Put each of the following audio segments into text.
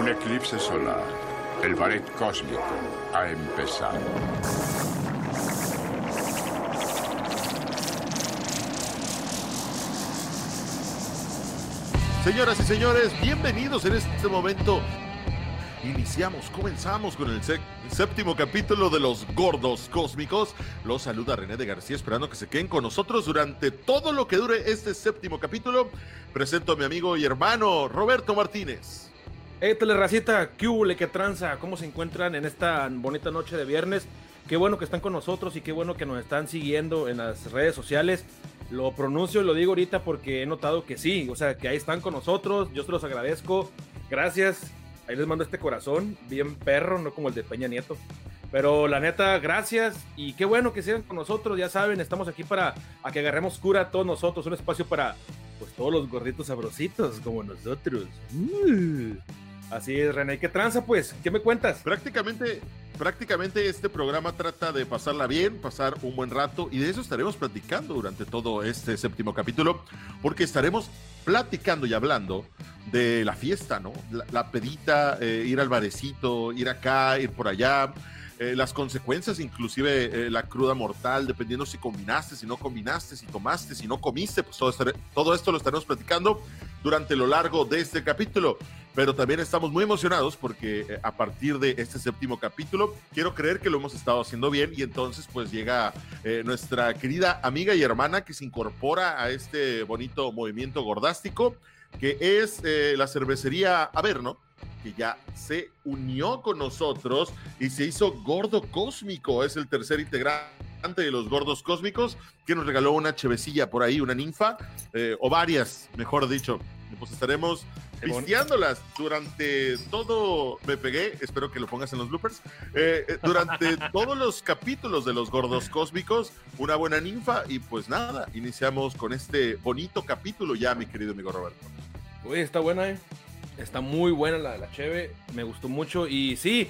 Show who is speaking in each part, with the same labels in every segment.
Speaker 1: Un eclipse solar. El ballet cósmico ha empezado.
Speaker 2: Señoras y señores, bienvenidos en este momento. Iniciamos, comenzamos con el séptimo capítulo de Los Gordos Cósmicos. Los saluda René de García, esperando que se queden con nosotros durante todo lo que dure este séptimo capítulo. Presento a mi amigo y hermano Roberto Martínez.
Speaker 3: Hey, telerracita, ¿qué hubo, qué tranza? ¿Cómo se encuentran en esta bonita noche de viernes? Qué bueno que están con nosotros y qué bueno que nos están siguiendo en las redes sociales. Lo pronuncio y lo digo ahorita porque he notado que sí, o sea, que ahí están con nosotros. Yo se los agradezco. Gracias. Ahí les mando este corazón, bien perro, no como el de Peña Nieto. Pero la neta, gracias y qué bueno que sigan con nosotros. Ya saben, estamos aquí para a que agarremos cura todos nosotros, un espacio para pues todos los gorditos sabrositos como nosotros. Uh. Así es, René. ¿Qué tranza, pues? ¿Qué me cuentas?
Speaker 2: Prácticamente, prácticamente este programa trata de pasarla bien, pasar un buen rato y de eso estaremos platicando durante todo este séptimo capítulo, porque estaremos platicando y hablando de la fiesta, ¿no? La, la pedita, eh, ir al barecito, ir acá, ir por allá, eh, las consecuencias, inclusive eh, la cruda mortal, dependiendo si combinaste, si no combinaste, si tomaste, si no comiste, pues todo, estaré- todo esto lo estaremos platicando durante lo largo de este capítulo. Pero también estamos muy emocionados porque eh, a partir de este séptimo capítulo, quiero creer que lo hemos estado haciendo bien y entonces pues llega eh, nuestra querida amiga y hermana que se incorpora a este bonito movimiento gordástico, que es eh, la cervecería Averno, que ya se unió con nosotros y se hizo gordo cósmico, es el tercer integrante de los gordos cósmicos, que nos regaló una chevecilla por ahí, una ninfa, eh, o varias, mejor dicho. Pues estaremos pisteándolas durante todo, me pegué, espero que lo pongas en los bloopers, eh, eh, durante todos los capítulos de los gordos cósmicos, una buena ninfa y pues nada, iniciamos con este bonito capítulo ya, mi querido amigo Roberto.
Speaker 3: Uy, está buena, eh. Está muy buena la, la cheve. Me gustó mucho. Y sí,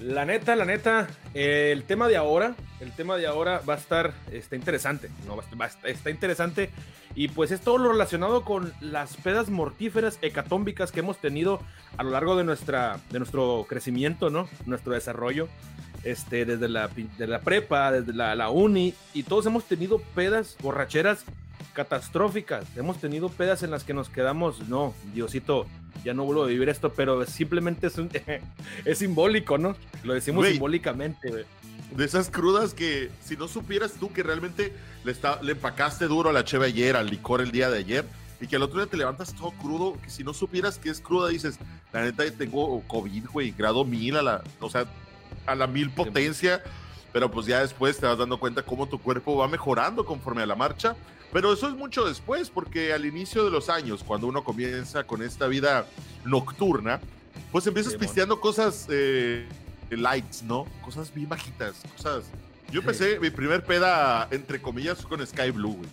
Speaker 3: la neta, la neta, el tema de ahora, el tema de ahora va a estar, está interesante. No, va está interesante. Y pues es todo lo relacionado con las pedas mortíferas hecatómbicas que hemos tenido a lo largo de, nuestra, de nuestro crecimiento, ¿no? Nuestro desarrollo. Este, desde la, de la prepa, desde la, la uni, y todos hemos tenido pedas, borracheras catastróficas. Hemos tenido pedas en las que nos quedamos, no, Diosito, ya no vuelvo a vivir esto, pero simplemente es, un, es simbólico, ¿no? Lo decimos simbólicamente, güey.
Speaker 2: De esas crudas que si no supieras tú que realmente le, está, le empacaste duro a la cheve ayer, al licor el día de ayer, y que al otro día te levantas todo crudo, que si no supieras que es cruda, dices, la neta tengo COVID, güey, grado mil a la, o sea, a la mil potencia, pero pues ya después te vas dando cuenta cómo tu cuerpo va mejorando conforme a la marcha. Pero eso es mucho después, porque al inicio de los años, cuando uno comienza con esta vida nocturna, pues empiezas
Speaker 3: Simón.
Speaker 2: pisteando cosas eh, lights, ¿no? Cosas bien bajitas, cosas. Yo empecé mi primer peda, entre comillas, con Sky Blue, güey.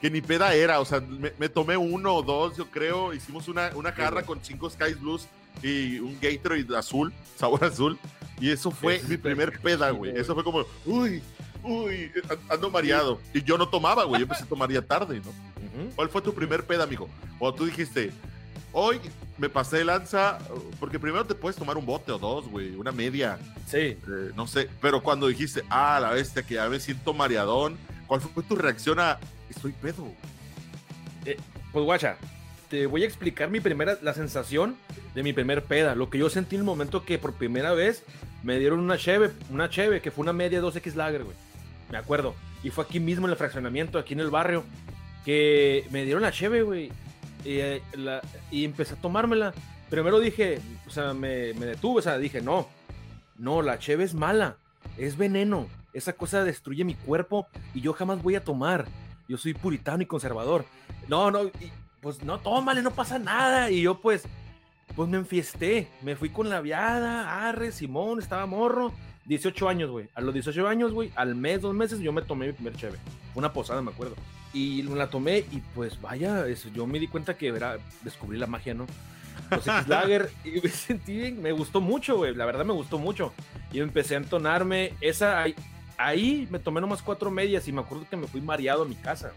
Speaker 2: Que ni peda era, o sea, me, me tomé uno o dos, yo creo. Hicimos una, una jarra
Speaker 3: bueno.
Speaker 2: con cinco Sky Blues y un Gatorade azul, sabor azul. Y eso fue mi primer peda, güey. Eso fue como, uy, uy, ando mareado. Y yo no tomaba, güey. Yo empecé a tomar ya tarde, ¿no? ¿Cuál fue tu primer peda, amigo? Cuando tú dijiste, hoy me pasé de lanza, porque primero te puedes tomar un bote o dos, güey, una media,
Speaker 3: Sí,
Speaker 2: eh, no sé, pero cuando dijiste, ah, la bestia, que ya me siento mareadón, ¿cuál fue tu reacción a, estoy pedo?
Speaker 3: pues guacha, te voy a explicar mi primera, la sensación de mi primer peda, lo que yo sentí en el momento que por primera vez me dieron una cheve, una cheve, que fue una media 2X Lager, güey. Me acuerdo. Y fue aquí mismo en el fraccionamiento, aquí en el barrio, que me dieron la cheve, güey. Y, eh, la- empecé a tomármela. Primero dije, o sea, me, me detuve, o sea, dije, no, no, la cheve es mala, es veneno. Esa cosa destruye mi cuerpo y yo jamás voy a tomar. Yo soy puritano y conservador. No, no, pues no, tómale, no pasa nada. Y yo pues, pues me enfiesté. Me fui con la viada, arre, Simón, estaba morro. 18 años, güey. A los 18 años, güey, al mes, dos meses, yo me tomé mi primer cheve. Fue una posada, me acuerdo. Y la tomé y pues vaya, eso, yo me di cuenta que era, descubrí la magia, ¿no? Los X Lager y me sentí bien, me gustó mucho, güey, la verdad me gustó mucho. Y empecé a entonarme, esa, ahí, ahí me tomé nomás cuatro medias y me acuerdo que me fui mareado a mi casa.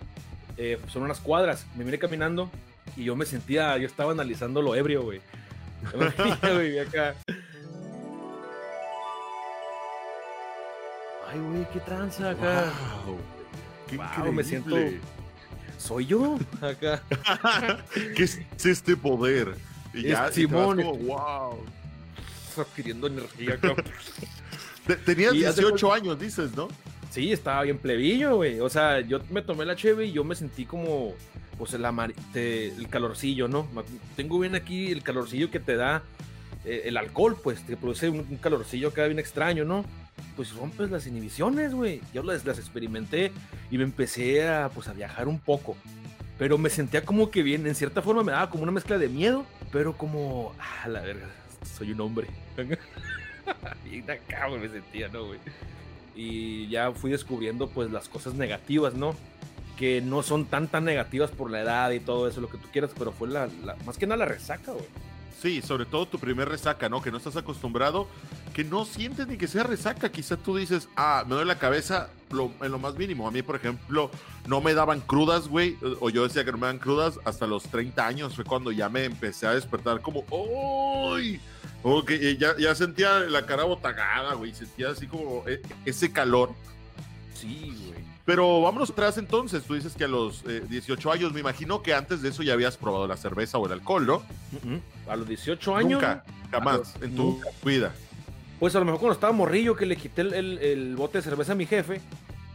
Speaker 3: Eh, son unas cuadras, me vine caminando y yo me sentía, yo estaba analizando lo ebrio, güey. güey, acá. Ay, güey, qué tranza acá.
Speaker 2: Wow, qué
Speaker 3: Wow, me siento-
Speaker 2: increíble.
Speaker 3: Soy yo acá.
Speaker 2: ¿Qué es este poder? Y
Speaker 3: Es
Speaker 2: ya, y
Speaker 3: Simón.
Speaker 2: como, wow.
Speaker 3: Adquiriendo energía acá.
Speaker 2: Te- Tenías
Speaker 3: Y haz de
Speaker 2: 18 años, dices, ¿no?
Speaker 3: Sí, estaba bien plebillo, güey. O sea, yo me tomé la cheve y yo me sentí como, pues, el, te- el calorcillo, ¿no? Tengo bien aquí el calorcillo que te da eh, el alcohol, pues, te produce un, un calorcillo acá bien extraño, ¿no? Pues rompes las inhibiciones, güey. Yo las, las experimenté y me empecé a, pues, a viajar un poco. Pero me sentía como que bien, en cierta forma me daba como una mezcla de miedo, pero como, ah, la verga, soy un hombre. Bien acá, me sentía, ¿no, güey? y ya fui descubriendo pues las cosas negativas, ¿no? Que no son tan tan negativas por la edad y todo eso, lo que tú quieras, pero fue la, la- más que nada la resaca, güey.
Speaker 2: Sí, sobre todo tu primer resaca, ¿no? Que no estás acostumbrado, que no sientes ni que sea resaca. Quizá tú dices, ah, me duele la cabeza lo- en lo más mínimo. A mí, por ejemplo, no me daban crudas, güey. O yo decía que no me daban crudas hasta los 30 años. Fue cuando ya me empecé a despertar como, ¡ay! Que eh, ya, ya sentía la cara botagada, güey. Sentía así como eh, ese calor.
Speaker 3: Sí, güey.
Speaker 2: Pero vámonos atrás entonces. Tú dices que a los eh, 18 años, me imagino que antes de eso ya habías probado la cerveza o el alcohol, ¿no?
Speaker 3: A los 18 años.
Speaker 2: Nunca, jamás, en tu
Speaker 3: Nunca.
Speaker 2: vida.
Speaker 3: Pues a lo mejor cuando estaba morrillo que le quité el, el- el bote de cerveza a mi jefe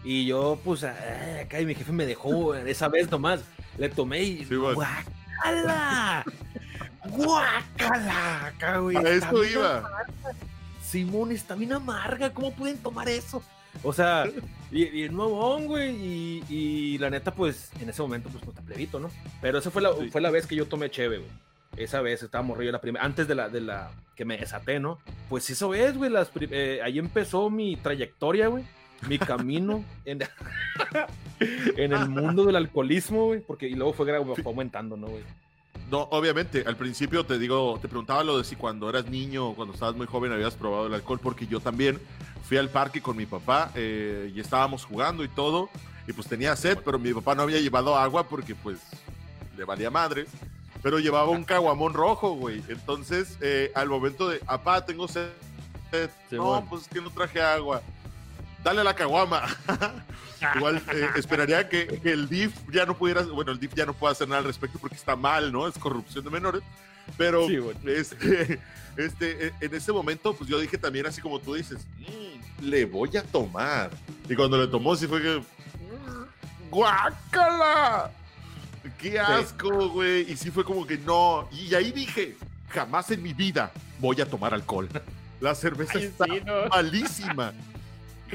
Speaker 3: y yo pues ah, acá y mi jefe me dejó esa vez nomás. Le tomé y
Speaker 2: Sí, bueno.
Speaker 3: ¡Guácala! ¡Guácala! Acá, güey.
Speaker 2: A
Speaker 3: bien
Speaker 2: iba.
Speaker 3: amarga. Simón está bien amarga, ¿cómo pueden tomar eso? O sea, y, y el nuevón, güey, y, y la neta, pues, en ese momento, pues, puta plebito, ¿no? Pero esa fue la,
Speaker 2: Sí.
Speaker 3: fue la vez que yo tomé cheve, güey. Esa vez estaba morrillo la primera, antes de la, de la que me desaté, ¿no? Pues eso es, güey, las eh, ahí empezó mi trayectoria, güey, mi camino en, en el mundo del alcoholismo, güey, porque y luego fue, fue aumentando, ¿no, güey?
Speaker 2: No, obviamente, al principio te digo, te preguntaba lo de si cuando eras niño o cuando estabas muy joven habías probado el alcohol, porque yo también fui al parque con mi papá eh, y estábamos jugando y todo, y pues tenía sed, pero mi papá no había llevado agua porque pues le valía madre, pero llevaba un caguamón rojo, güey. Entonces, eh, al momento de, papá, tengo sed,
Speaker 3: Sí,
Speaker 2: no,
Speaker 3: bueno.
Speaker 2: pues que no traje agua. Dale la caguama. Igual eh, esperaría que, que el DIF ya no pudiera, bueno, el DIF ya no puede hacer nada al respecto porque está mal, ¿no? Es corrupción de menores. Pero
Speaker 3: Sí,
Speaker 2: este, este, eh, en ese momento, pues yo dije también así como tú dices, "Mm, le voy a tomar. Y cuando le tomó, sí fue que, "Mm, ¡guácala! ¡Qué asco, güey! Y sí fue como que no. Y ahí dije, jamás en mi vida voy a tomar alcohol. La cerveza
Speaker 3: Ay,
Speaker 2: está
Speaker 3: sí, ¿no?
Speaker 2: malísima.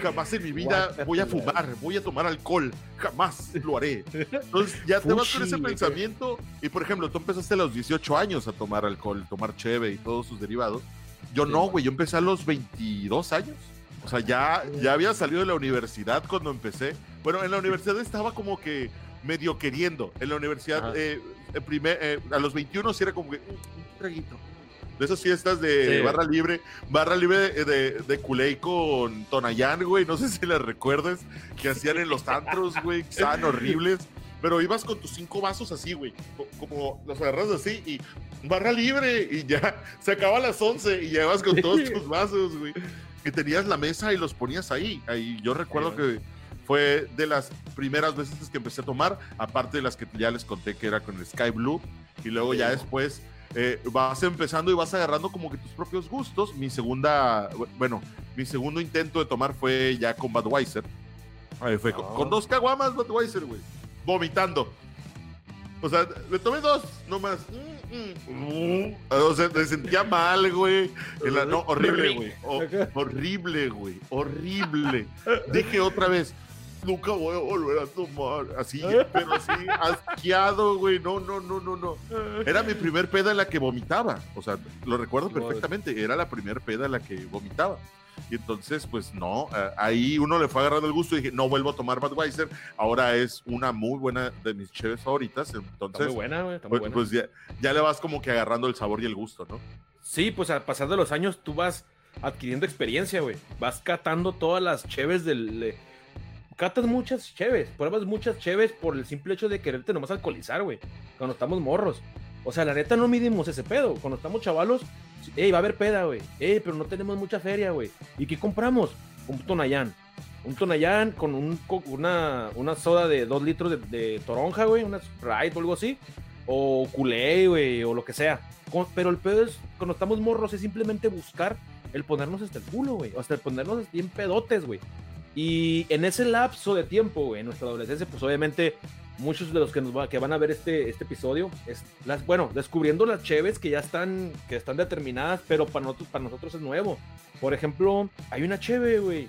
Speaker 2: Jamás en mi vida voy a fumar, voy a tomar alcohol. Jamás lo haré. Entonces ya te vas con ese pensamiento. Y por ejemplo, tú empezaste a los 18 años a tomar alcohol, tomar cheve y todos sus derivados. Yo no,
Speaker 3: güey.
Speaker 2: Yo empecé a los 22 años. O sea, ya, ya había salido de la universidad cuando empecé. Bueno, en la universidad estaba como que medio queriendo. En la universidad, eh, primer, eh, a los 21 sí era como que "Mm, un traguito. De esas fiestas de
Speaker 3: Sí.
Speaker 2: barra libre, barra libre de, de, de con Tonayán, güey. No sé si las recuerdas, que hacían en los antros, güey, que estaban horribles. Pero ibas con tus cinco vasos así, güey. co- Como los agarras así y barra libre y ya se acaba a las 11 y llevas con todos tus vasos, güey. Y tenías la mesa y los ponías ahí. Ahí yo recuerdo
Speaker 3: Sí,
Speaker 2: que fue de las primeras veces que empecé a tomar, aparte de las que ya les conté que era con el Sky Blue. Y luego ya después eh, vas empezando y vas agarrando como que tus propios gustos. Mi segunda, bueno, mi segundo intento de tomar fue ya con Budweiser. Ahí fue con,
Speaker 3: Ah.
Speaker 2: con dos caguamas Budweiser, güey. Vomitando. O sea, me tomé dos, nomás. Mm, mm. O sea, me sentía mal, güey. La- No, horrible, güey. O- horrible, güey. Horrible. Dije otra vez, nunca voy a volver a tomar. Así, pero así, asqueado, güey. No, no, no, no, no. Era mi primer peda en la que vomitaba. O sea, lo recuerdo perfectamente. Era la primer peda en la que vomitaba. Y entonces, pues no, eh, ahí uno le fue agarrando el gusto y dije, no vuelvo a tomar Budweiser. Ahora es una muy buena de mis cheves favoritas.
Speaker 3: Está
Speaker 2: Entonces,
Speaker 3: muy buena, güey.
Speaker 2: Pues,
Speaker 3: buena.
Speaker 2: pues ya, ya le vas como que agarrando el sabor y el gusto, ¿no?
Speaker 3: Sí, pues al pasar de los años tú vas adquiriendo experiencia, güey. Vas catando todas las cheves del... Catas muchas cheves, pruebas muchas cheves por el simple hecho de quererte nomás alcoholizar, güey. Cuando estamos morros. O sea, la neta no midimos ese pedo. Cuando estamos chavalos, ey, va a haber peda, güey. Ey, pero no tenemos mucha feria, güey. ¿Y qué compramos? Un Tonayán. Un Tonayán con un, una, una soda de dos litros de, toronja, güey. Una Sprite o algo así. O culé, güey, o lo que sea. pero el pedo es, cuando estamos morros, es simplemente buscar el ponernos hasta el culo, güey. Hasta el ponernos bien pedotes, güey. Y en ese lapso de tiempo, güey, en nuestra adolescencia, pues obviamente muchos de los que, nos va, que van a ver este, este episodio, es las, bueno, descubriendo las cheves que ya están, que están determinadas, pero para nosotros, para nosotros es nuevo. Por ejemplo, hay una cheve, güey.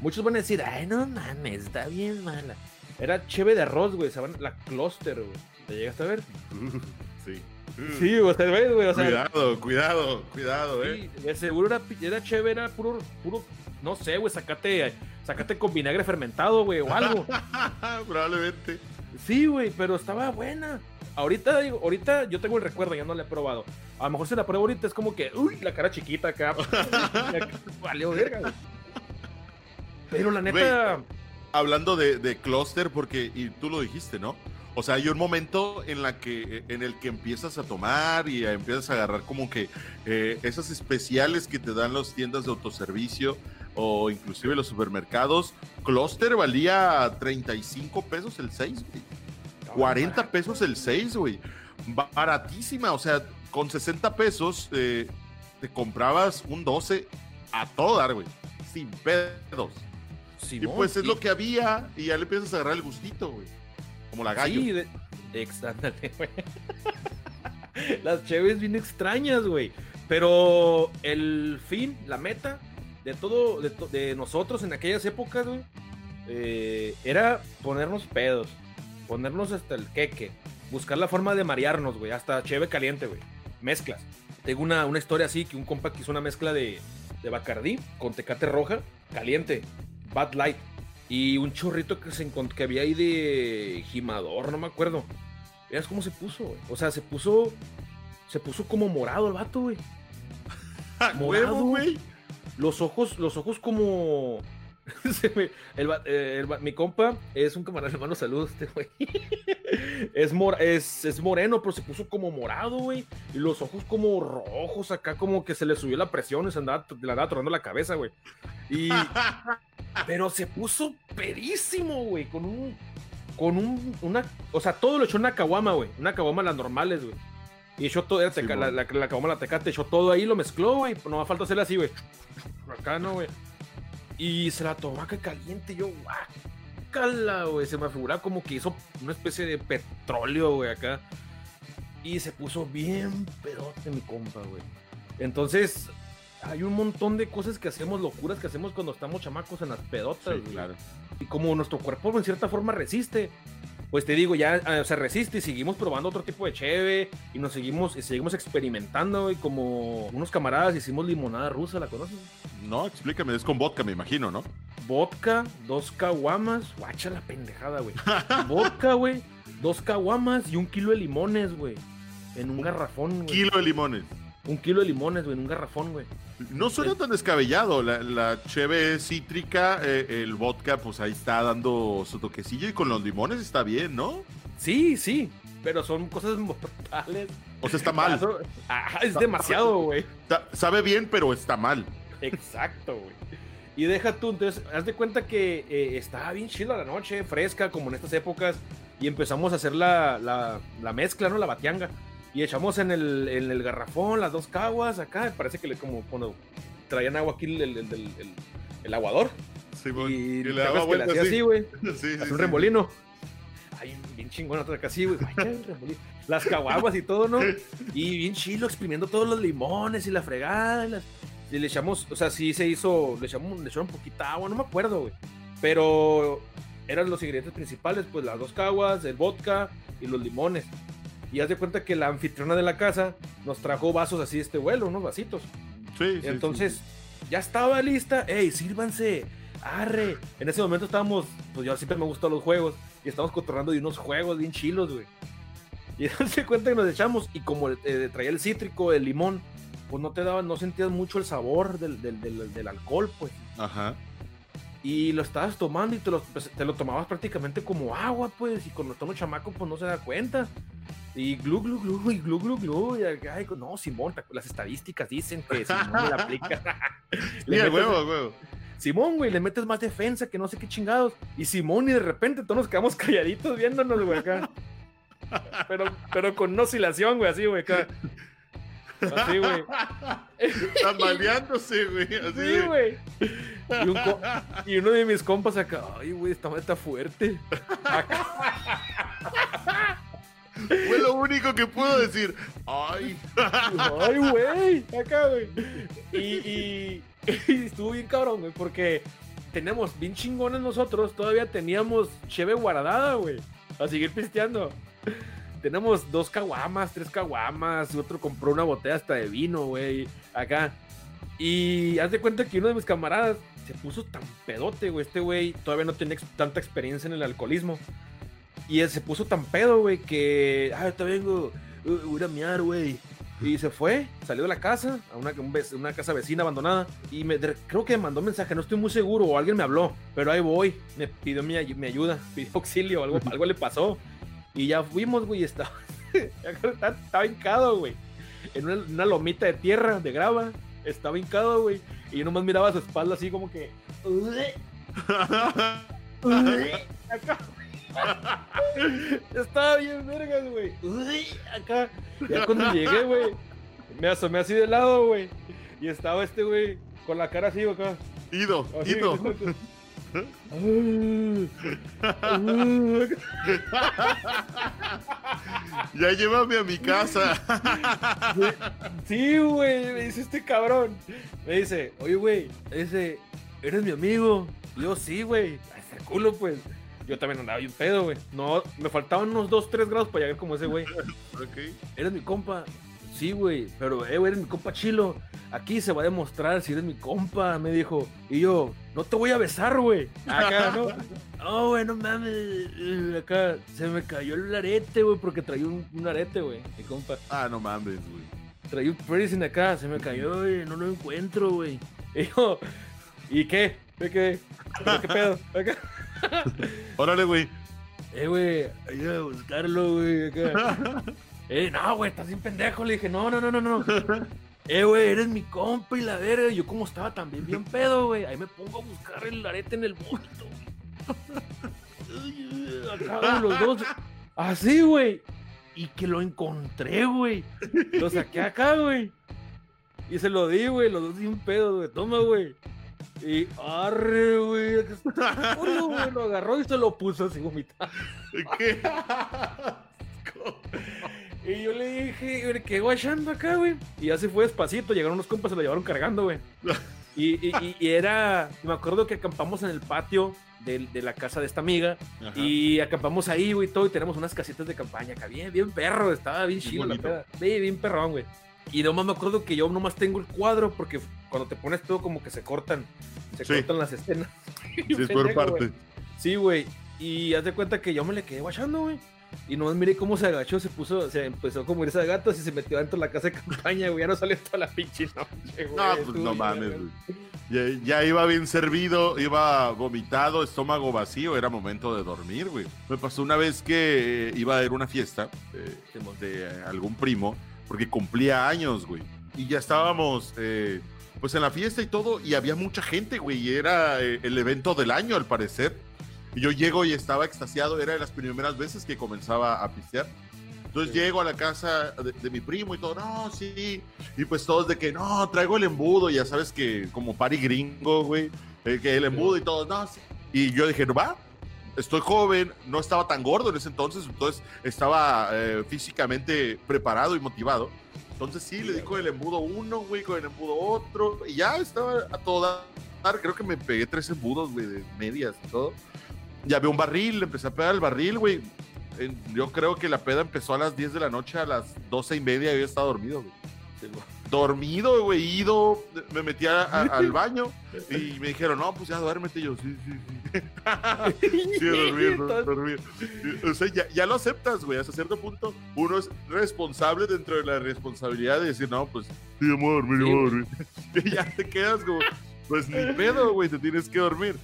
Speaker 3: Muchos van a decir, ay, no mames, está bien mala. Era cheve de arroz, güey, la cluster, güey. ¿Te llegaste a ver?
Speaker 2: Sí.
Speaker 3: Sí, güey, güey. O
Speaker 2: sea, cuidado, cuidado, cuidado, eh.
Speaker 3: Sí, seguro era, era chévere, era puro, puro, no sé, güey, sacate, sacate con vinagre fermentado, güey, o algo.
Speaker 2: Probablemente.
Speaker 3: Sí, güey, pero estaba buena. Ahorita, digo, ahorita yo tengo el recuerdo, ya no la he probado. A lo mejor si la pruebo ahorita es como que, uy, la cara chiquita acá. Valió verga, güey. Pero la neta.
Speaker 2: hablando de, de cluster, porque, y tú lo dijiste, ¿no? O sea, hay un momento en, la que, en el que empiezas a tomar y empiezas a agarrar como que eh, esas especiales que te dan las tiendas de autoservicio o inclusive los supermercados. Cluster valía 35 pesos el 6, güey. 40 pesos el 6, güey. Baratísima, o sea, con 60 pesos eh, te comprabas un 12 a todo dar, güey. Sin pedos. y pues es lo que había y ya le empiezas a agarrar el gustito, güey. Como la gallo. Sí,
Speaker 3: güey. Las cheves bien extrañas, güey. Pero el fin, la meta de todo, de, nosotros en aquellas épocas, güey, eh, era ponernos pedos, ponernos hasta el queque, buscar la forma de marearnos, güey, hasta cheve caliente, güey. Mezclas. Tengo una, una historia así, que un compa que hizo una mezcla de, de Bacardí con tecate roja, caliente, Bad Light. Y un chorrito que, se que había ahí de gimador, no me acuerdo. Veas cómo se puso, güey. O sea, se puso. Se puso como morado el vato, güey.
Speaker 2: morado, güey.
Speaker 3: Los ojos, los ojos como. Eh, mi compa es un camarada hermano, saludos este güey. es, es, es, moreno, pero se puso como morado, güey. Y los ojos como rojos, acá como que se le subió la presión y se andaba, le andaba tornando la cabeza, güey. Y Pero se puso perísimo, güey, con un. Con un. Una, o sea, todo lo echó en una caguama, güey. Una caguama las normales, güey. Y echó todo, la, la, la, caguama la tecate, echó todo ahí, lo mezcló, güey. No me falta hacerle así, güey. Acá no, güey. Y se la tomó acá caliente, yo, guácala, güey. Se me figura como que hizo una especie de petróleo, güey, acá. Y se puso bien pedote mi compa, güey. Entonces, hay un montón de cosas que hacemos, locuras que hacemos cuando estamos chamacos en las pedotas.
Speaker 2: claro.
Speaker 3: Y como nuestro cuerpo en cierta forma resiste, pues te digo, ya ah, se resiste y seguimos probando otro tipo de cheve y nos seguimos, y seguimos experimentando y como unos camaradas hicimos limonada rusa, ¿la conoces?
Speaker 2: No, explícame, es con vodka, me imagino, ¿no?
Speaker 3: Vodka, dos caguamas, guacha la pendejada, güey. vodka, güey, dos caguamas y un kilo de limones, güey. En un garrafón, güey.
Speaker 2: Kilo de limones.
Speaker 3: Un kilo de limones, güey, en un garrafón, güey.
Speaker 2: No suena tan descabellado. La, la cheve cítrica, eh, el vodka, pues ahí está dando su toquecillo y con los limones está bien, ¿no?
Speaker 3: Sí, sí, pero son cosas mortales.
Speaker 2: O sea, está mal.
Speaker 3: es demasiado, güey.
Speaker 2: Sabe bien, pero está mal.
Speaker 3: Exacto, güey. Y deja tú, entonces, haz de cuenta que eh, estaba bien chila la noche, fresca, como en estas épocas, y empezamos a hacer la, la, la mezcla, ¿no? La batianga y echamos en el, en el garrafón las dos caguas acá. Parece que le, como cuando traían agua aquí el, el, el, aguador.
Speaker 2: Sí, y,
Speaker 3: y le daba vueltas así, güey. Sí, sí, un remolino. Ay, bien chingón, otra así, güey. Las caguaguas y todo, ¿no? Y bien chilo, exprimiendo todos los limones y la fregada. Y, le echamos, o sea, sí se hizo, le echamos, le echamos un poquita agua, no me acuerdo, güey. Pero eran los ingredientes principales, pues las dos caguas, el vodka y los limones. Y haz de cuenta que la anfitriona de la casa nos trajo vasos así de este vuelo, unos vasitos.
Speaker 2: Sí,
Speaker 3: Entonces, ya estaba lista. ¡Ey, sírvanse! ¡Arre! En ese momento estábamos, pues yo siempre me gustan los juegos. Y estábamos cotorrando de unos juegos bien chilos, güey. Y de cuenta que nos echamos. Y como eh, traía el cítrico, el limón, pues no te daba, no sentías mucho el sabor del, del, del, alcohol, pues.
Speaker 2: Ajá.
Speaker 3: Y lo estabas tomando y te lo, pues, te lo tomabas prácticamente como agua, pues. Y cuando estamos chamaco, pues no se da cuenta. Y glu, glu, glu, y glu, glu, glu. Y, ay, no, Simón, las estadísticas dicen que Simón le aplica.
Speaker 2: le metes, huevo, huevo.
Speaker 3: Simón, güey, le metes más defensa que no sé qué chingados. Y Simón, y de repente todos nos quedamos calladitos viéndonos, güey, acá. Pero, pero con una oscilación, güey, así, güey, acá. Así, güey.
Speaker 2: Tambaleándose, güey. Así,
Speaker 3: sí, güey. Y, un y, uno de mis compas acá, ay, güey, esta está fuerte. Acá.
Speaker 2: Fue lo único que puedo decir. Ay.
Speaker 3: Ay, güey. Acá, güey. Y, y, y, estuvo bien cabrón, güey, porque tenemos bien chingones nosotros. Todavía teníamos cheve guardada, güey. A seguir pisteando tenemos dos caguamas, tres caguamas, otro compró una botella hasta de vino, güey, acá. Y haz de cuenta que uno de mis camaradas se puso tan pedote, güey. Este güey todavía no tenía tanta experiencia en el alcoholismo. Y él se puso tan pedo, güey, que, ah, te vengo, uh, voy a miar, güey. Y se fue, salió de la casa, a una, una casa vecina abandonada. Y me, creo que me mandó mensaje, no estoy muy seguro, o alguien me habló. Pero ahí voy, me pidió mi, mi ayuda, pidió auxilio, algo, algo le pasó. Y ya fuimos, güey, estaba, estaba hincado, güey. En una, lomita de tierra, de grava. Estaba hincado, güey. Y yo nomás miraba su espalda así como que. estaba bien vergas, güey. Acá. Ya cuando llegué, güey. Me asomé así de lado, güey. Y estaba este, güey, con la cara así, acá.
Speaker 2: Ido, ido. ya llévame a mi casa.
Speaker 3: sí, güey, me dice este cabrón. Me dice, oye, güey, dice, ¿eres mi amigo? yo, sí, güey. Ese culo, pues. Yo también andaba bien pedo, güey. No, me faltaban unos 2, 3 grados para llegar como ese güey.
Speaker 2: Ok.
Speaker 3: Eres mi compa. Sí, güey, pero, eh, eres mi compa chilo. Aquí se va a demostrar si eres mi compa, me dijo. Y yo, no te voy a besar, güey. Acá, ¿no? No, güey, no mames. Acá se me cayó el arete, güey, porque traía un, arete, güey, mi compa.
Speaker 2: Ah, no mames, güey.
Speaker 3: Traía un piercing acá, se me cayó, güey, no lo encuentro, güey. Y yo, ¿y qué? ¿Qué, qué? ¿Qué pedo? Acá.
Speaker 2: Órale, güey.
Speaker 3: Eh, güey, ayúdame a buscarlo, güey, acá. Eh, no, güey, estás bien pendejo. Le dije, no, no, no, no, no. Eh, güey, eres mi compa y la verga. Yo como estaba también bien pedo, güey. Ahí me pongo a buscar el arete en el vómito, Acá los dos. Así, güey. Y que lo encontré, güey. Lo saqué acá, güey. Y se lo di, güey. Los dos sin pedo, güey. Toma, güey. Y arre, güey. Lo agarró y se lo puso así vomitado.
Speaker 2: ¿Qué?
Speaker 3: Y yo le dije, ¿qué guachando acá, güey? Y ya se fue despacito, llegaron unos compas, se lo llevaron cargando, güey. Y, y, era, me acuerdo que acampamos en el patio de, de la casa de esta amiga y acampamos ahí, güey, todo, y tenemos unas casitas de campaña acá, bien, bien perro, estaba bien chido la peda, bien, bien perrón, güey. Y nomás me acuerdo que yo nomás tengo el cuadro porque cuando te pones todo como que se cortan, se cortan las escenas.
Speaker 2: Sí, es por parte.
Speaker 3: Sí, güey. Y haz de cuenta que yo me le quedé guachando, güey. Y nomás miré cómo se agachó, se puso, se empezó como irse de gatos y se metió dentro de la casa de campaña, güey. Ya no salió toda la pinche
Speaker 2: noche, güey. No, pues no mames, güey. Ya, iba bien servido, iba vomitado, estómago vacío, era momento de dormir, güey. Me pasó una vez que eh, iba a ir a una fiesta eh, de algún primo, porque cumplía años, güey. Y ya estábamos, eh, pues en la fiesta y todo, y había mucha gente, güey. Y era el evento del año, al parecer. Y yo llego y estaba extasiado, era de las primeras veces que comenzaba a pistear. Entonces llego a la casa de, mi primo y todo, no, sí. Y pues todos de que, no, traigo el embudo, ya sabes que como pari gringo, güey, eh, que el embudo y todo, no, sí. Y yo dije, no va, estoy joven, no estaba tan gordo en ese entonces, entonces estaba eh, físicamente preparado y motivado. Entonces sí, le di con el embudo uno, güey, con el embudo otro, y ya estaba a toda creo que me pegué tres embudos, güey, de medias y todo ya vi un barril, le empecé a pegar el barril, güey. Yo creo que la peda empezó a las 10 de la noche, a las 12 y media yo estaba dormido, güey. Dormido, güey, ido, me metí al baño y me dijeron, no, pues ya duérmete. yo, sí, sí, sí. sí, dormir, dormir. O sea, ya, ya lo aceptas, güey. Hasta cierto punto, uno es responsable dentro de la responsabilidad de decir, no, pues, sí, yo me voy a dormir, yo voy a dormir. y ya te quedas como, pues ni pedo, güey, te tienes que dormir.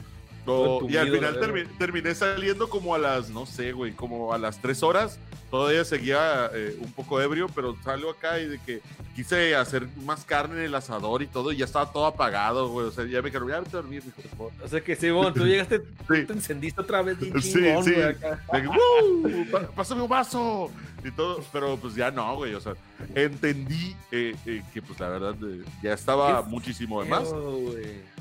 Speaker 2: Y al final terminé saliendo como a las, no sé, güey, como a las tres horas. Todavía seguía eh, un poco ebrio, pero salgo acá y de que quise hacer más carne en el asador y todo, y ya estaba todo apagado, güey. O sea, ya me quedé, ya vete a dormir,
Speaker 3: O sea que sí, bueno, tú llegaste, te encendiste otra vez
Speaker 2: chingón, sí, sí. Acá. ¡Pásame un vaso! Y todo, pero pues ya no, güey. O sea, entendí eh, eh, que pues la verdad ya estaba muchísimo de más.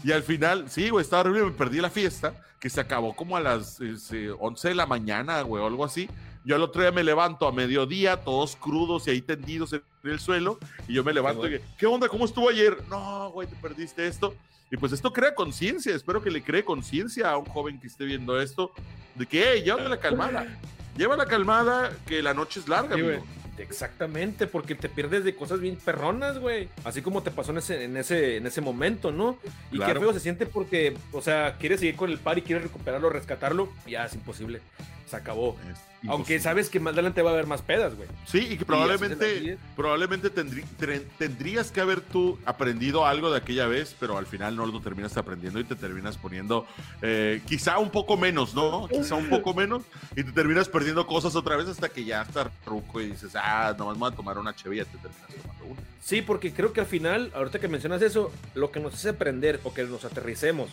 Speaker 2: Y al final, sí, güey, estaba horrible, me perdí la fiesta, que se acabó como a las 11 de la mañana, güey, o algo así. Yo al otro día me levanto a mediodía, todos crudos y ahí tendidos en el suelo, y yo me levanto y digo, ¿qué onda? ¿Cómo estuvo ayer? No, güey, te perdiste esto. Y pues esto crea conciencia, espero que le cree conciencia a un joven que esté viendo esto, de que, hey, llévame la calmada, lleva la calmada, que la noche es larga, amigo.
Speaker 3: Exactamente, porque te pierdes de cosas bien perronas, güey. Así como te pasó en ese, en ese, en ese momento, ¿no? Y qué feo se siente porque, o sea, quieres seguir con el par y quieres recuperarlo, rescatarlo, ya es imposible se acabó. Aunque sabes que más adelante va a haber más pedas, güey.
Speaker 2: Sí, y que probablemente, probablemente tendrías que haber tú aprendido algo de aquella vez, pero al final no lo terminas aprendiendo y te terminas poniendo eh, quizá un poco menos, ¿no? Quizá un poco menos y te terminas perdiendo cosas otra vez hasta que ya estás ruco y dices, ah, nomás voy a tomar una chevilla, te terminas tomando una.
Speaker 3: Sí, porque creo que al final, ahorita que mencionas eso, lo que nos hace aprender o que nos aterricemos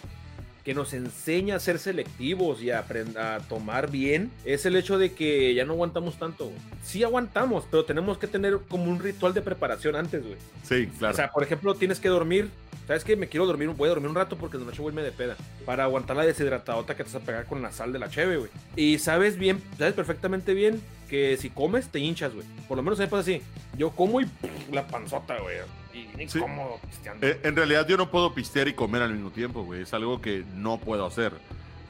Speaker 3: que nos enseña a ser selectivos y a, a tomar bien es el hecho de que ya no aguantamos tanto. Sí aguantamos, pero tenemos que tener como un ritual de preparación antes, güey.
Speaker 2: Sí, claro.
Speaker 3: O sea, por ejemplo, tienes que dormir. ¿Sabes qué? Me quiero dormir, voy a dormir un rato porque de noche voy de peda. Para aguantar la deshidratadota que te vas a pegar con la sal de la cheve, güey. Y sabes bien, sabes perfectamente bien que si comes te hinchas, güey. Por lo menos se me pasa así. Yo como y la panzota, güey
Speaker 2: eh, en realidad yo no puedo pistear y comer al mismo tiempo, güey. Es algo que no puedo hacer.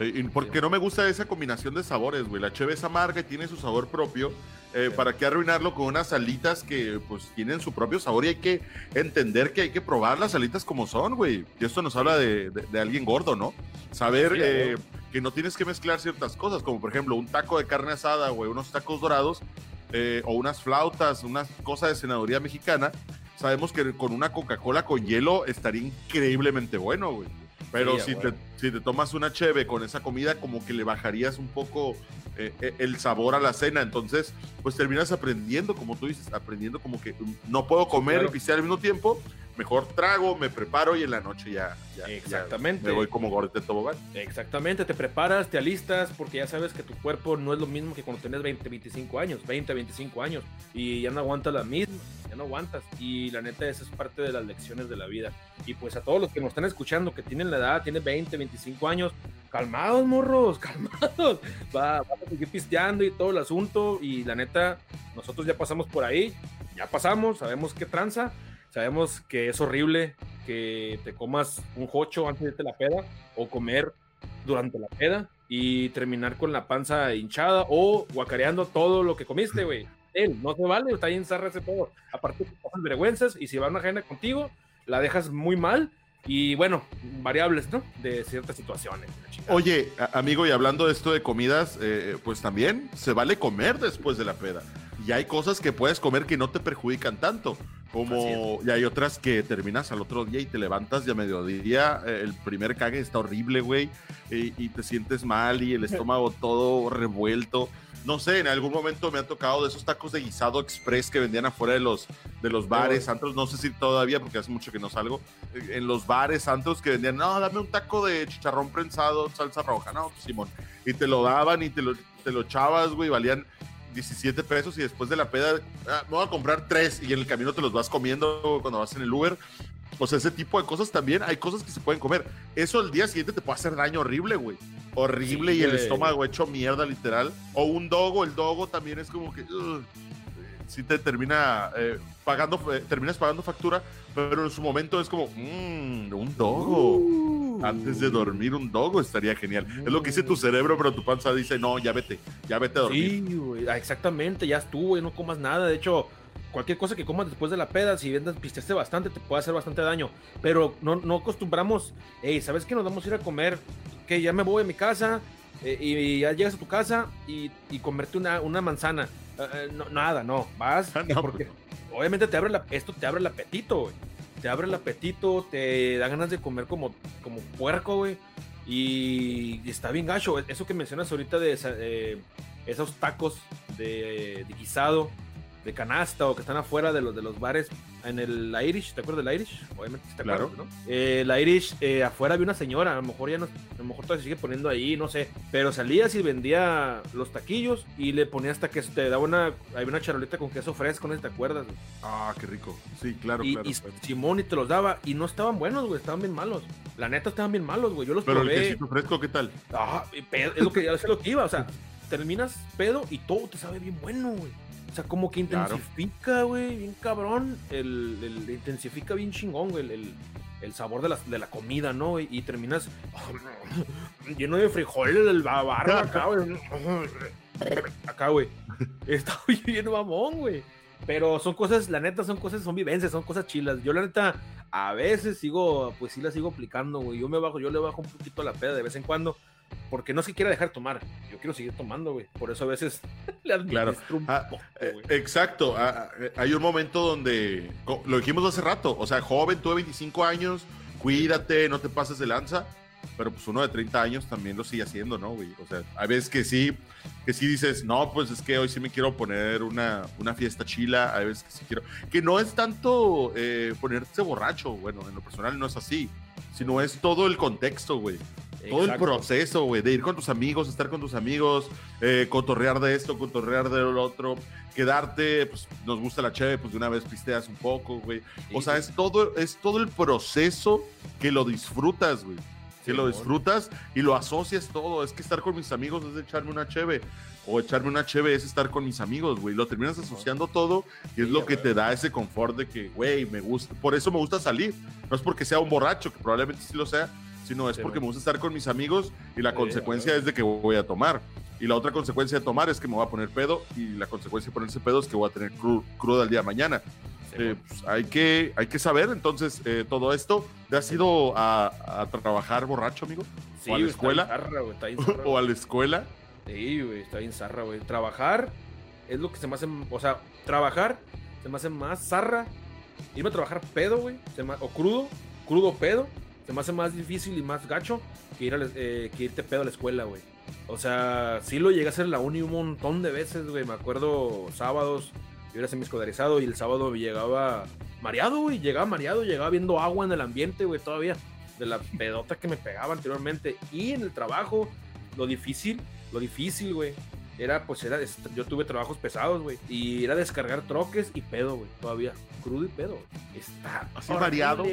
Speaker 2: Eh, porque no me gusta esa combinación de sabores, güey. La cheve es amarga y tiene su sabor propio. Eh, ¿Para qué arruinarlo con unas salitas que pues tienen su propio sabor y hay que entender que hay que probar las salitas como son, güey? Y esto nos habla de, alguien gordo, ¿no? Saber que no tienes que mezclar ciertas cosas, como por ejemplo un taco de carne asada, güey, unos tacos dorados o unas flautas, unas cosas de senaduría mexicana sabemos que con una Coca-Cola con hielo estaría increíblemente bueno, güey. Pero si, te, si te tomas una cheve con esa comida, como que le bajarías un poco eh, eh, el sabor a la cena. Entonces, pues terminas aprendiendo, como tú dices, aprendiendo como que no puedo comer y pisar al mismo tiempo mejor trago, me preparo y en la noche ya,
Speaker 3: Exactamente.
Speaker 2: me voy como gordete tobogán.
Speaker 3: Exactamente, te preparas, te alistas, porque ya sabes que tu cuerpo no es lo mismo que cuando tienes 20, 25 años, 20, 25 años, y ya no aguantas la misma, ya no aguantas. Y la neta, esa es parte de las lecciones de la vida. Y pues a todos los que nos están escuchando, que tienen la edad, tienen 20, 25 años, calmados, morros, calmados. Va, va a seguir pisteando y todo el asunto. Y la neta, nosotros ya pasamos por ahí, ya pasamos, sabemos qué tranza Sabemos que es horrible que te comas un jocho antes de irte la peda o comer durante la peda y terminar con la panza hinchada o guacareando todo lo que comiste, güey. Él, no se vale, está ahí en ese todo. Aparte, te pasas vergüenzas y si va una ajena contigo, la dejas muy mal y bueno, variables, ¿no? De ciertas situaciones.
Speaker 2: Oye, amigo, y hablando de esto de comidas, eh, pues también se vale comer después de la peda. Y hay cosas que puedes comer que no te perjudican tanto. Como, y hay otras que terminas al otro día y te levantas y a mediodía eh, el primer cague está horrible, güey, y, te sientes mal y el estómago todo revuelto. No sé, en algún momento me ha tocado de esos tacos de guisado express que vendían afuera de los, de los bares, santos, no sé si todavía, porque hace mucho que no salgo, eh, en los bares santos que vendían, no, dame un taco de chicharrón prensado, salsa roja, no, Simón. Y te lo daban y te lo, te lo echabas, güey, valían 17 pesos y después de la peda, ah, me voy a comprar tres y en el camino te los vas comiendo cuando vas en el Uber. O sea, ese tipo de cosas también, hay cosas que se pueden comer. Eso el día siguiente te puede hacer daño horrible, güey. Horrible y el estómago hecho mierda, literal. O un dogo, el dogo también es como que... si te termina eh, pagando, eh, terminas pagando factura, pero en su momento es como, mmm, un dogo. Uh. Antes de dormir, un dogo estaría genial. Es lo que dice tu cerebro, pero tu panza dice, no, ya vete, ya vete a dormir.
Speaker 3: Sí, güey, ah, exactamente, ya estuvo, no comas nada. De hecho, cualquier cosa que comas después de la peda, si vendas, pisteaste bastante, te puede hacer bastante daño. Pero no, no acostumbramos, hey, ¿sabes qué? Nos vamos a ir a comer, que ya me voy a mi casa, eh, y ya llegas a tu casa y, y comerte una, una manzana. Eh, no, nada, no, vas, porque obviamente te abre la, esto te abre el apetito, güey. Te abre el apetito, te da ganas de comer como, como puerco, güey. Y, está bien gacho. Eso que mencionas ahorita de eh, esos tacos de, de guisado de canasta o que están afuera de los, de los bares en el Irish, ¿te acuerdas del Irish? Obviamente te acuerdas,
Speaker 2: claro.
Speaker 3: ¿no? Eh, el Irish, eh, afuera había una señora, a lo mejor ya no, a lo mejor todavía se sigue poniendo ahí, no sé, pero salías y vendía los taquillos y le ponía hasta que te daba una, había una charolita con queso fresco, ¿no? ¿Te acuerdas?
Speaker 2: Ah, qué rico. Sí, claro,
Speaker 3: y,
Speaker 2: claro,
Speaker 3: y Simón y te los daba y no estaban buenos, güey, estaban bien malos. La neta estaban bien malos, güey. Yo los
Speaker 2: pero
Speaker 3: probé.
Speaker 2: el quesito fresco, ¿qué tal?
Speaker 3: Ah, es lo que, es lo que iba, o sea, terminas pedo y todo te sabe bien bueno, güey. O sea, como que intensifica, güey, bien cabrón. El, el, intensifica bien chingón, güey, el, el, sabor de la, de la comida, ¿no? Y, y terminas lleno de frijoles del barba acá, güey. Acá, güey. Está bien mamón, güey. Pero son cosas, la neta, son cosas, son vivencias, son cosas chilas. Yo, la neta, a veces sigo, pues sí la sigo aplicando, güey. Yo me bajo, yo le bajo un poquito a la peda de vez en cuando porque no es que quiera dejar de tomar, yo quiero seguir tomando, güey. Por eso a veces le
Speaker 2: claro. un ah, poco, eh, Exacto. Ah, eh, hay un momento donde, lo dijimos hace rato, o sea, joven, tuve 25 años, cuídate, no te pases de lanza, pero pues uno de 30 años también lo sigue haciendo, ¿no, güey? O sea, hay veces que sí, que sí dices, no, pues es que hoy sí me quiero poner una, una fiesta chila, hay veces que sí quiero, que no es tanto eh, ponerse borracho, bueno, en lo personal no es así, sino es todo el contexto, güey. Todo el proceso, güey, de ir con tus amigos, estar con tus amigos, eh, cotorrear de esto, cotorrear de lo otro, quedarte, pues nos gusta la cheve, pues de una vez pisteas un poco, güey. O sea, es todo, es todo el proceso que lo disfrutas, güey. Que lo disfrutas y lo asocias todo. Es que estar con mis amigos es echarme una cheve. O echarme una cheve es estar con mis amigos, güey. Lo terminas asociando todo y es lo que te da ese confort de que, güey, me gusta. Por eso me gusta salir. No es porque sea un borracho, que probablemente sí lo sea, sino es porque me gusta estar con mis amigos y la consecuencia es de que voy a tomar. Y la otra consecuencia de tomar es que me voy a poner pedo y la consecuencia de ponerse pedo es que voy a tener cruda el día de mañana. Eh, pues, hay, que, hay que saber entonces eh, todo esto. ¿Te has ido a, trabajar borracho, amigo?
Speaker 3: Sí,
Speaker 2: ¿O a la escuela? ¿O a la escuela?
Speaker 3: Sí, güey, está bien zarra, güey. Trabajar es lo que se me hace, o sea, trabajar se me hace más zarra. Irme a trabajar pedo, güey, o crudo, crudo pedo, se me hace más difícil y más gacho que, ir a, eh, que irte pedo a la escuela, güey. O sea, sí lo llegué a hacer la uni un montón de veces, güey. Me acuerdo sábados, yo era semi-escolarizado y el sábado llegaba mareado, güey. Llegaba mareado, llegaba viendo agua en el ambiente, güey, todavía. De la pedota que me pegaba anteriormente. Y en el trabajo, lo difícil, lo difícil, güey. Era, pues, era, yo tuve trabajos pesados, güey. Y era descargar troques y pedo, güey. Todavía. Crudo y pedo. Está.
Speaker 2: Así variado.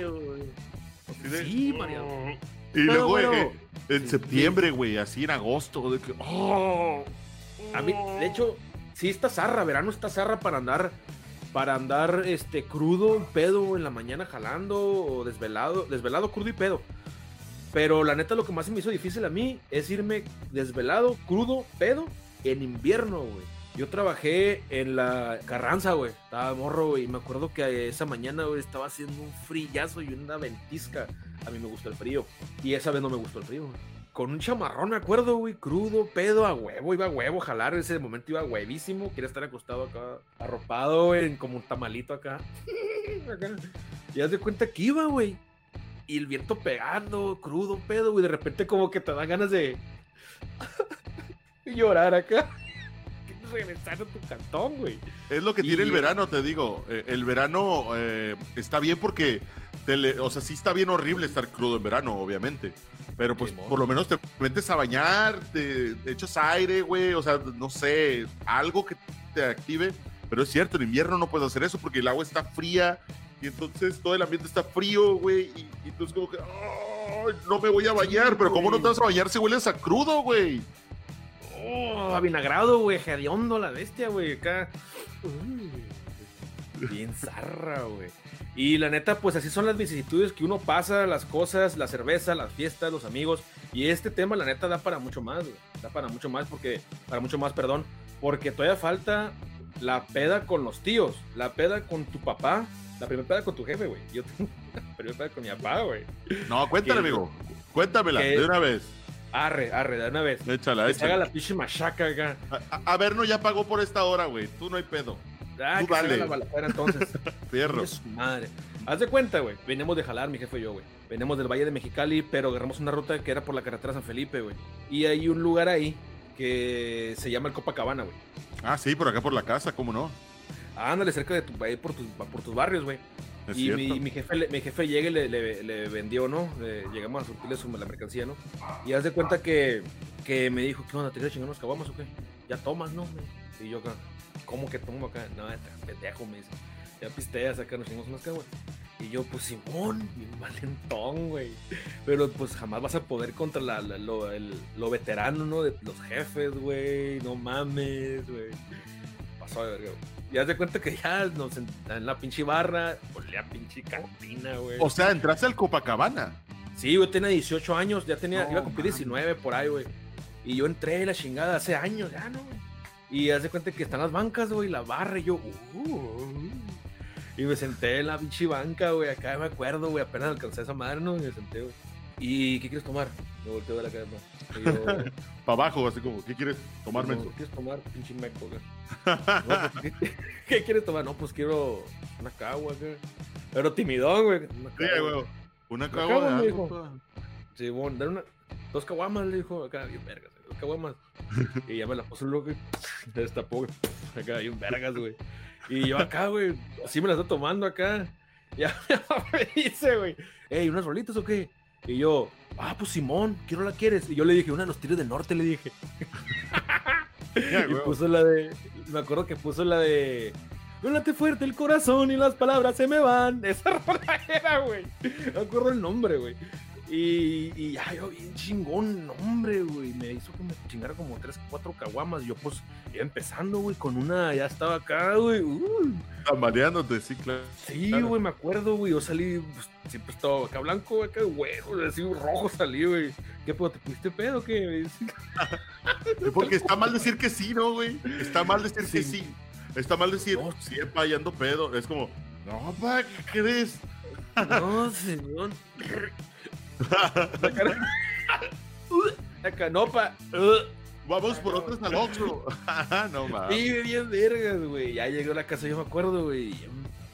Speaker 3: Sí, Mariano.
Speaker 2: Y luego eh, en septiembre, güey, así en agosto, de que. ¡Oh!
Speaker 3: A mí, de hecho, sí está zarra, verano está zarra para andar. Para andar este crudo, pedo en la mañana jalando o desvelado, desvelado, crudo y pedo. Pero la neta lo que más se me hizo difícil a mí es irme desvelado, crudo, pedo en invierno, güey. Yo trabajé en la Carranza, güey. Estaba morro, güey. Y me acuerdo que esa mañana, güey, estaba haciendo un frillazo y una ventisca. A mí me gustó el frío. Y esa vez no me gustó el frío, Con un chamarrón, me acuerdo, güey, crudo, pedo, a huevo, iba a huevo, jalar, ese momento iba huevísimo, quería estar acostado acá, arropado, güey, como un tamalito acá. Y haz de cuenta que iba, güey. Y el viento pegando, crudo, pedo, güey, de repente como que te da ganas de llorar acá regresar a tu cantón, güey.
Speaker 2: Es lo que tiene el verano, te digo. Eh, el verano eh, está bien porque, o sea, sí está bien horrible estar crudo en verano, obviamente. Pero pues por lo menos te metes a bañar, te, echas aire, güey. O sea, no sé, algo que te active. Pero es cierto, en invierno no puedes hacer eso porque el agua está fría y entonces todo el ambiente está frío, güey. Y, y entonces como que, no me voy a bañar. Pero ¿cómo no te vas a bañar si hueles a crudo, güey?
Speaker 3: Oh, vinagrado, güey, hediondo la bestia, güey, acá. bien zarra, güey. Y la neta, pues así son las vicisitudes que uno pasa, las cosas, la cerveza, las fiestas, los amigos. Y este tema, la neta, da para mucho más, güey. Da para mucho más porque, para mucho más, perdón. Porque todavía falta la peda con los tíos, la peda con tu papá, la primera peda con tu jefe, güey. Yo tengo la primera peda con mi papá, güey.
Speaker 2: No, cuéntale, amigo. Cuéntamela, de una vez.
Speaker 3: Arre, arre, de una vez.
Speaker 2: Échala, que
Speaker 3: échala. haga la pinche machaca acá.
Speaker 2: A, ver, no, ya pagó por esta hora, güey. Tú no hay pedo.
Speaker 3: Ah, Tú que dale. la entonces.
Speaker 2: Fierro.
Speaker 3: su madre. Haz de cuenta, güey. Venimos de jalar, mi jefe y yo, güey. Venimos del Valle de Mexicali, pero agarramos una ruta que era por la carretera San Felipe, güey. Y hay un lugar ahí que se llama el Copacabana, güey.
Speaker 2: Ah, sí, por acá por la casa, ¿cómo no?
Speaker 3: Ándale, cerca de tu, por tus, por tus barrios, güey. Y mi, mi jefe, mi jefe llega y le, le- le vendió, ¿no? Le- llegamos a surtirle su, la mercancía, ¿no? Y haz de cuenta que, que me dijo, ¿qué onda? ¿Te quieres chingar unos caguamas o qué? Ya tomas, ¿no? Y yo acá, ¿cómo que tomo acá? No, pendejo, me dice. Ya pisteas acá, nos chingamos unas caguamas. Y yo, pues Simón, bien valentón, güey. Pero pues jamás vas a poder contra la, la- lo, el- lo veterano, ¿no? De los jefes, güey. No mames, güey. Pasó de verga, güey. Y haz de cuenta que ya nos en, en la pinche barra, olía pinche cantina, güey.
Speaker 2: O sea, entraste al Copacabana.
Speaker 3: Sí, yo tenía 18 años, ya tenía,
Speaker 2: No
Speaker 3: iba a cumplir
Speaker 2: mames.
Speaker 3: 19 por ahí, güey. Y yo entré la chingada hace años, ya, ¿no? güey? Y haz de cuenta que están las bancas, güey, la barra, y yo, uh, y me senté en la pinche banca, güey, acá me acuerdo, güey, apenas alcancé esa madre, ¿no? Y me senté, güey. ¿Y qué quieres tomar? Me volteo de la yo,
Speaker 2: Para abajo, así como, ¿qué quieres tomar,
Speaker 3: no,
Speaker 2: menso?
Speaker 3: ¿Qué quieres tomar, pinche meco, güey? No, pues, ¿qué, qué quieres tomar? No, pues quiero una cagua, güey. Pero timidón, güey. Una
Speaker 2: Sí,
Speaker 3: cagua.
Speaker 2: güey. Una
Speaker 3: me dijo.
Speaker 2: pa.
Speaker 3: Sí, bueno, dar una, dos caguamas, le dijo, acá, bien vergas, güey, dos caguamas. Y ya me la puso loco, se destapó, güey, acá, bien vergas, güey. Y yo acá, güey, así me la estoy tomando acá. Ya me dice, güey, ey, ¿unas rolitas o qué? Y yo, ah, pues Simón, ¿qué no la quieres? Y yo le dije, una de los tiros del norte, le dije.
Speaker 2: Ya,
Speaker 3: y puso la de, me acuerdo que puso la de, no late fuerte el corazón y las palabras se me van. Esa rola era, güey. Me acuerdo el nombre, güey. Y, y ya, yo bien chingón, nombre, güey. Me hizo que me chingara como tres, cuatro caguamas. Yo, pues, iba empezando, güey, con una, ya estaba acá, güey. Uh,
Speaker 2: Tambaleándote, sí, claro.
Speaker 3: sí,
Speaker 2: Claro.
Speaker 3: güey, me acuerdo, güey. Yo salí, pues, siempre estaba acá blanco, acá güey, así rojo salí, güey. ¿Qué pedo? ¿Te pusiste pedo o qué?
Speaker 2: Porque está mal decir que sí, ¿no, güey? Está mal decir que
Speaker 3: Sí.
Speaker 2: sí. Está mal decir,
Speaker 3: No.
Speaker 2: sí, pa, ya ando pedo. Es como, no, pa, ¿qué crees?
Speaker 3: No, señor. La. La canopa.
Speaker 2: Vamos por otras al Oxxo. no, mames.
Speaker 3: Sí, bien vergas, güey. Ya llegué a la casa, yo me acuerdo, güey.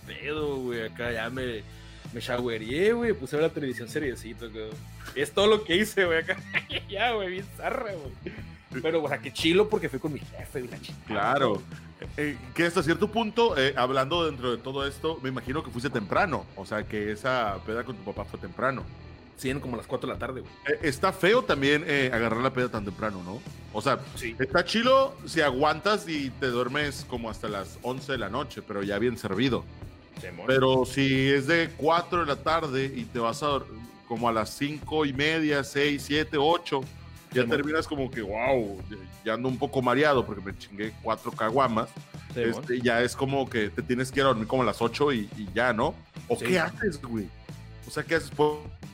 Speaker 3: Pedo, güey. Acá ya me, me showereé, güey. Puse a ver la televisión seriecito, güey. Es todo lo que hice, güey. Acá. ya, güey, bien zarra, güey. Pero, o sea, qué chilo porque fui con mi jefe y la chingada.
Speaker 2: Claro. Eh, que hasta cierto punto, eh, hablando dentro de todo esto, me imagino que fuiste temprano. O sea, que esa peda con tu papá fue temprano.
Speaker 3: Sí, como las 4 de la tarde, güey.
Speaker 2: Eh, está feo también eh, agarrar la peda tan temprano, ¿no? O sea,
Speaker 3: Sí.
Speaker 2: está chilo si aguantas y te duermes como hasta las 11 de la noche, pero ya bien servido. Pero si es de 4 de la tarde y te vas a como a las 5 y media, 6, 7, 8, ya terminas como que, wow, ya ando un poco mareado porque me chingué cuatro caguamas. Este, ya es como que te tienes que ir a dormir como a las 8 y, y ya, ¿no? ¿O
Speaker 3: Sí.
Speaker 2: qué haces, güey? O sea, ¿qué haces?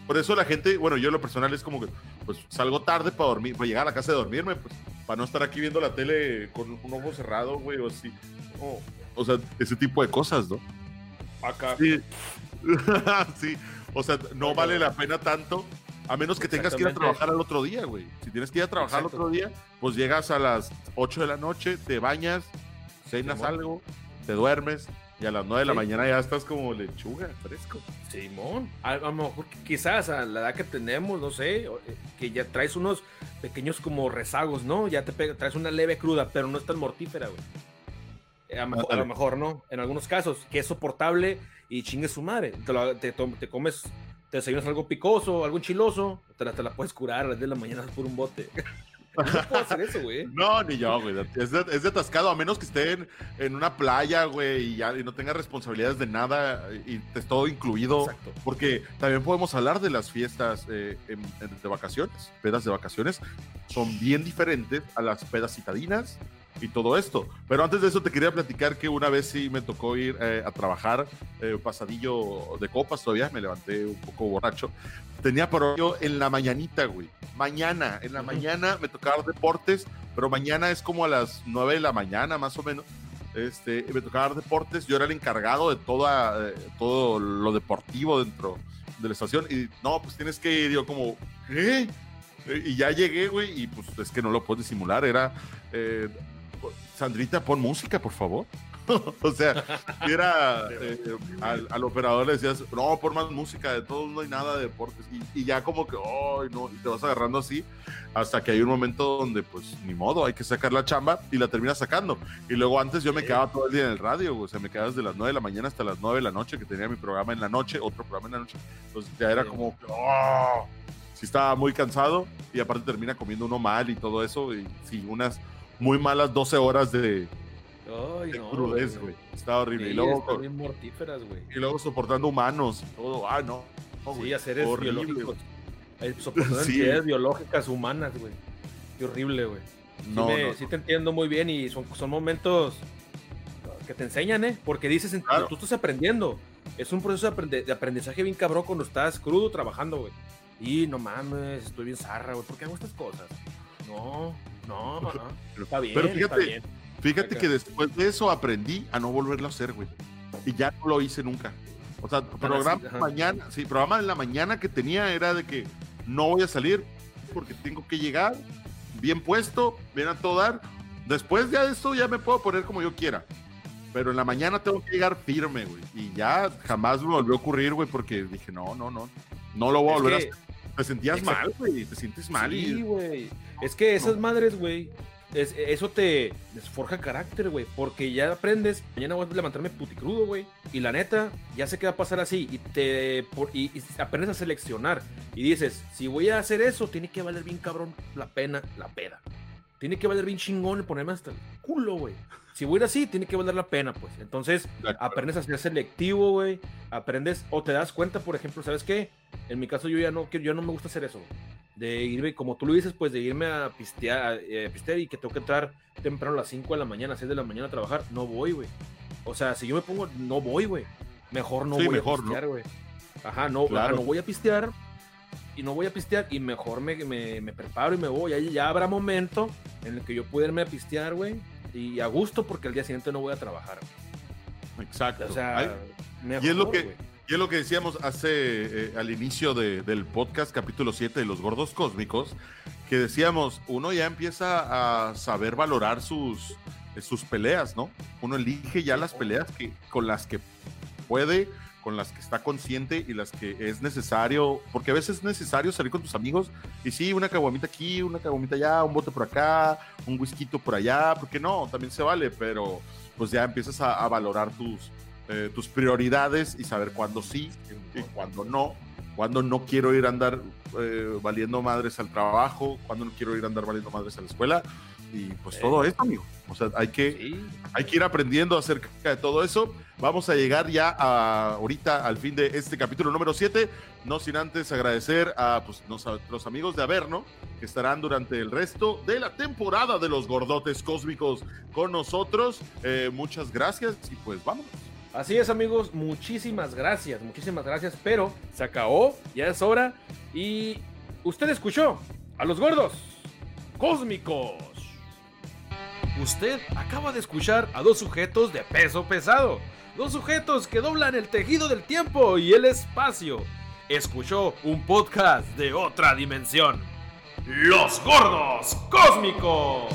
Speaker 2: Por, eso la gente, bueno, yo en lo personal es como que, pues salgo tarde para dormir, para llegar a la casa de dormirme, pues para no estar aquí viendo la tele con un ojo cerrado, güey, o así. O, o sea, ese tipo de cosas, ¿no?
Speaker 3: Acá.
Speaker 2: Sí. sí. O sea, no vale la pena tanto. A menos que tengas que ir a trabajar al otro día, güey. Si tienes que ir a trabajar al otro día, pues llegas a las 8 de la noche, te bañas, cenas algo, te duermes y a las 9 de la
Speaker 3: Sí.
Speaker 2: mañana ya estás como lechuga, fresco.
Speaker 3: Simón, a, a lo mejor quizás a la edad que tenemos, no sé, eh, que ya traes unos pequeños como rezagos, ¿no? Ya te pega, traes una leve cruda, pero no es tan mortífera, güey. Eh, A, lo mejor- a lo
Speaker 2: Ándale.
Speaker 3: mejor no, en algunos casos, que es soportable y chingue su madre. Te, lo- te, te comes, te desayunas algo picoso, algo enchiloso, te la, te la puedes curar a las 10 de la mañana por un bote. No puedo hacer eso, güey.
Speaker 2: No, ni yo, güey. Es de, es de atascado, a menos que esté en, en una playa, güey, y, ya, y no tenga responsabilidades de nada y te es todo incluido.
Speaker 3: Exacto.
Speaker 2: Porque también podemos hablar de las fiestas eh, en- en- de vacaciones, pedas de vacaciones. Son bien diferentes a las pedas citadinas y todo esto. Pero antes de eso te quería platicar que una vez sí me tocó ir eh, a trabajar, eh, pasadillo de copas todavía, me levanté un poco borracho. Tenía por yo en la mañanita, güey. Mañana, en la
Speaker 3: Ujú.
Speaker 2: mañana me tocaba deportes, pero mañana es como a las 9 de la mañana más o menos. Este, me tocaba dar deportes, yo era el encargado de toda, eh, todo lo deportivo dentro de la estación y no, pues tienes que ir, yo como, ¿qué? Y ya llegué, güey, y pues es que no lo puedo disimular, era, eh, Sandrita, pon música, por favor. o sea, era eh, al, al, operador le decías, no, por más música, de todos no hay nada de deportes. Y, y ya como que, ay, no, y te vas agarrando así hasta que hay un momento donde, pues, ni modo, hay que sacar la chamba y la terminas sacando. Y luego antes yo me quedaba todo el día en el radio, o sea, me quedaba desde las 9 de la mañana hasta las 9 de la noche, que tenía mi programa en la noche, otro programa en la noche. Entonces ya era como, oh, sí estaba muy cansado y aparte termina comiendo uno mal y todo eso. Y sí, unas muy malas 12 horas de,
Speaker 3: Ay, no,
Speaker 2: crudez, güey. Está horrible.
Speaker 3: Sí,
Speaker 2: y, luego,
Speaker 3: están bien mortíferas, güey.
Speaker 2: y luego soportando humanos, todo. Ah, no. no,
Speaker 3: Sí, haceres
Speaker 2: horrible,
Speaker 3: biológicos. Eh, Soportando
Speaker 2: Sí.
Speaker 3: entidades biológicas humanas, güey. Qué horrible, güey. Sí,
Speaker 2: No,
Speaker 3: me-
Speaker 2: no,
Speaker 3: sí te entiendo muy bien y son, son momentos que te enseñan, ¿eh? Porque dices,
Speaker 2: Claro.
Speaker 3: tú estás aprendiendo. Es un proceso de, aprende- de aprendizaje bien cabrón cuando estás crudo trabajando, güey. Y no mames, estoy bien zarra, güey. ¿Por qué hago estas cosas? No, no, ajá. está bien,
Speaker 2: Pero
Speaker 3: está
Speaker 2: fíjate,
Speaker 3: bien.
Speaker 2: Fíjate que después de eso aprendí a no volverlo a hacer, güey. Y ya no lo hice nunca. O sea, programa
Speaker 3: sí, ajá.
Speaker 2: mañana, sí, programa en la mañana que tenía era de que no voy a salir porque tengo que llegar bien puesto, bien a todo dar. Después de esto ya me puedo poner como yo quiera. Pero en la mañana tengo que llegar firme, güey. Y ya jamás me volvió a ocurrir, güey, porque dije, no, no, no. No lo voy a
Speaker 3: Es
Speaker 2: volver
Speaker 3: que-
Speaker 2: a hacer. Te sentías
Speaker 3: Exacto.
Speaker 2: mal, güey. Te sientes mal.
Speaker 3: Sí,
Speaker 2: y
Speaker 3: güey. Es que esas
Speaker 2: No.
Speaker 3: madres, güey, es- eso te forja carácter, güey. Porque ya aprendes, mañana voy a levantarme puticrudo, güey. Y la neta, ya sé qué va a pasar así. Y te por- y, y aprendes a seleccionar. Y dices, si voy a hacer eso, tiene que valer bien cabrón la pena, la peda. Tiene que valer bien chingón el ponerme hasta el culo, güey. Si voy a ir así, tiene que valer la pena, pues. Entonces, aprendes a ser selectivo, güey. Aprendes, o te das cuenta, por ejemplo, ¿sabes qué? En mi caso, yo ya no, yo no me gusta hacer eso. De irme, como tú lo dices, pues de irme a pistear, eh, a pistear y que tengo que entrar temprano a las 5 de la mañana, 6 de la mañana a trabajar. No voy, güey. O sea, si yo me pongo, no voy, güey. Mejor no
Speaker 2: Sí,
Speaker 3: voy
Speaker 2: mejor,
Speaker 3: a
Speaker 2: ¿no?
Speaker 3: pistear, güey. Ajá, no,
Speaker 2: Claro.
Speaker 3: ajá, no voy a pistear. Y no voy a pistear y mejor me, me, me preparo y me voy. Ahí ya habrá momento en el que yo pueda irme a pistear, güey. Y a gusto porque al día siguiente no voy a trabajar. güey.
Speaker 2: Exacto.
Speaker 3: O sea,
Speaker 2: Ay,
Speaker 3: mejor,
Speaker 2: y es lo que-
Speaker 3: güey.
Speaker 2: Y es lo que decíamos hace eh, al inicio de- del podcast, capítulo 7 de los gordos cósmicos, que decíamos, uno ya empieza a saber valorar sus, sus peleas, ¿no? Uno elige ya las peleas que, con las que puede, con las que está consciente y las que es necesario, porque a veces es necesario salir con tus amigos y sí, una caguamita aquí, una caguamita allá, un bote por acá, un whisky por allá, porque no, también se vale, pero pues ya empiezas a, a valorar tus, eh, tus prioridades y saber cuándo sí y cuándo no, cuándo no quiero ir a andar eh, valiendo madres al trabajo, cuándo no quiero ir a andar valiendo madres a la escuela y pues
Speaker 3: Sí.
Speaker 2: todo esto, amigo. O sea, hay que,
Speaker 3: Sí.
Speaker 2: hay que ir aprendiendo acerca de todo eso. Vamos a llegar ya a, ahorita al fin de este capítulo número 7, no sin antes agradecer a pues, los amigos de Averno que estarán durante el resto de la temporada de los gordotes cósmicos con nosotros. Eh, muchas gracias y pues vamos.
Speaker 3: Así es, amigos, muchísimas gracias, muchísimas gracias, pero se acabó, ya es hora y usted escuchó a los gordos cósmicos. Usted acaba de escuchar a dos sujetos de peso pesado, dos sujetos que doblan el tejido del tiempo y el espacio. Escuchó un podcast de otra dimensión. Los gordos cósmicos.